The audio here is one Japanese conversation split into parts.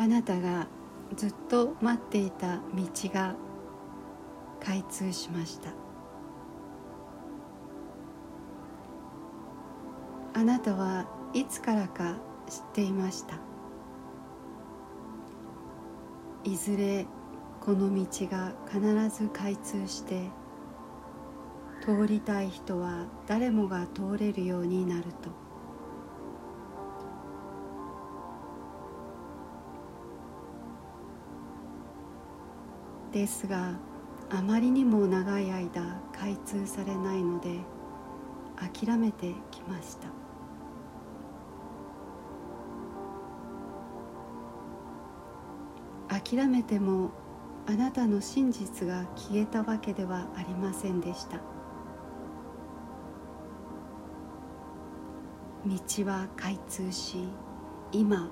あなたがずっと待っていた道が開通しました。あなたはいつからか知っていました。いずれこの道が必ず開通して通りたい人は誰もが通れるようになると。ですがあまりにも長い間開通されないので諦めてきました。諦めてもあなたの真実が消えたわけではありませんでした。道は開通し今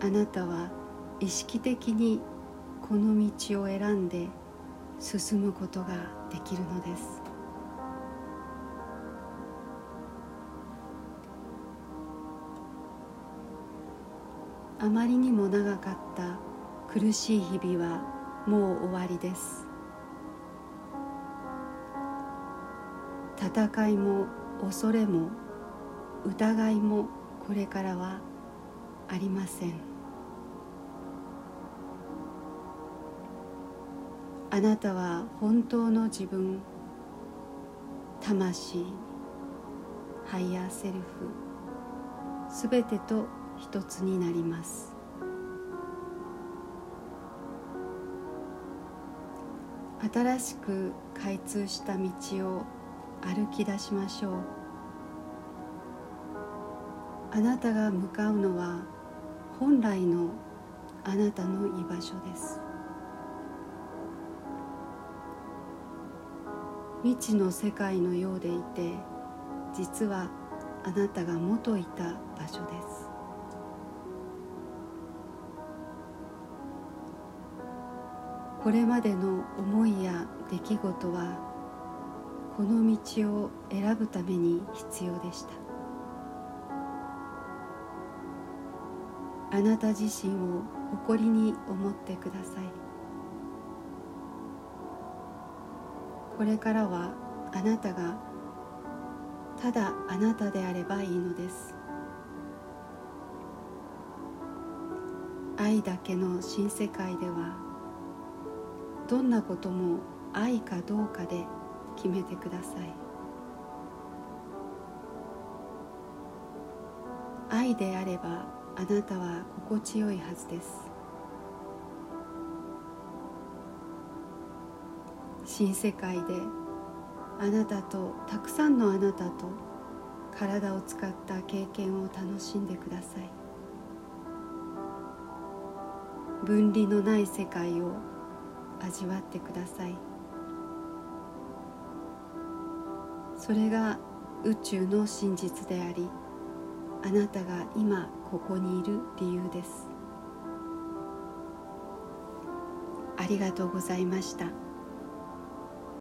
あなたは意識的にこの道を選んで進むことができるのです。あまりにも長かった苦しい日々はもう終わりです。戦いも恐れも疑いもこれからはありません。あなたは本当の自分魂ハイヤーセルフすべてと一つになります。新しく開通した道を歩き出しましょう。あなたが向かうのは本来のあなたの居場所です。未知の世界のようでいて実はあなたが元いた場所です。これまでの思いや出来事はこの道を選ぶために必要でした。あなた自身を誇りに思ってください。これからはあなたがただあなたであればいいのです。愛だけの新世界ではどんなことも愛かどうかで決めてください。愛であればあなたは心地よいはずです。新世界であなたとたくさんのあなたと体を使った経験を楽しんでください。分離のない世界を味わってください。それが宇宙の真実でありあなたが今ここにいる理由です。ありがとうございました。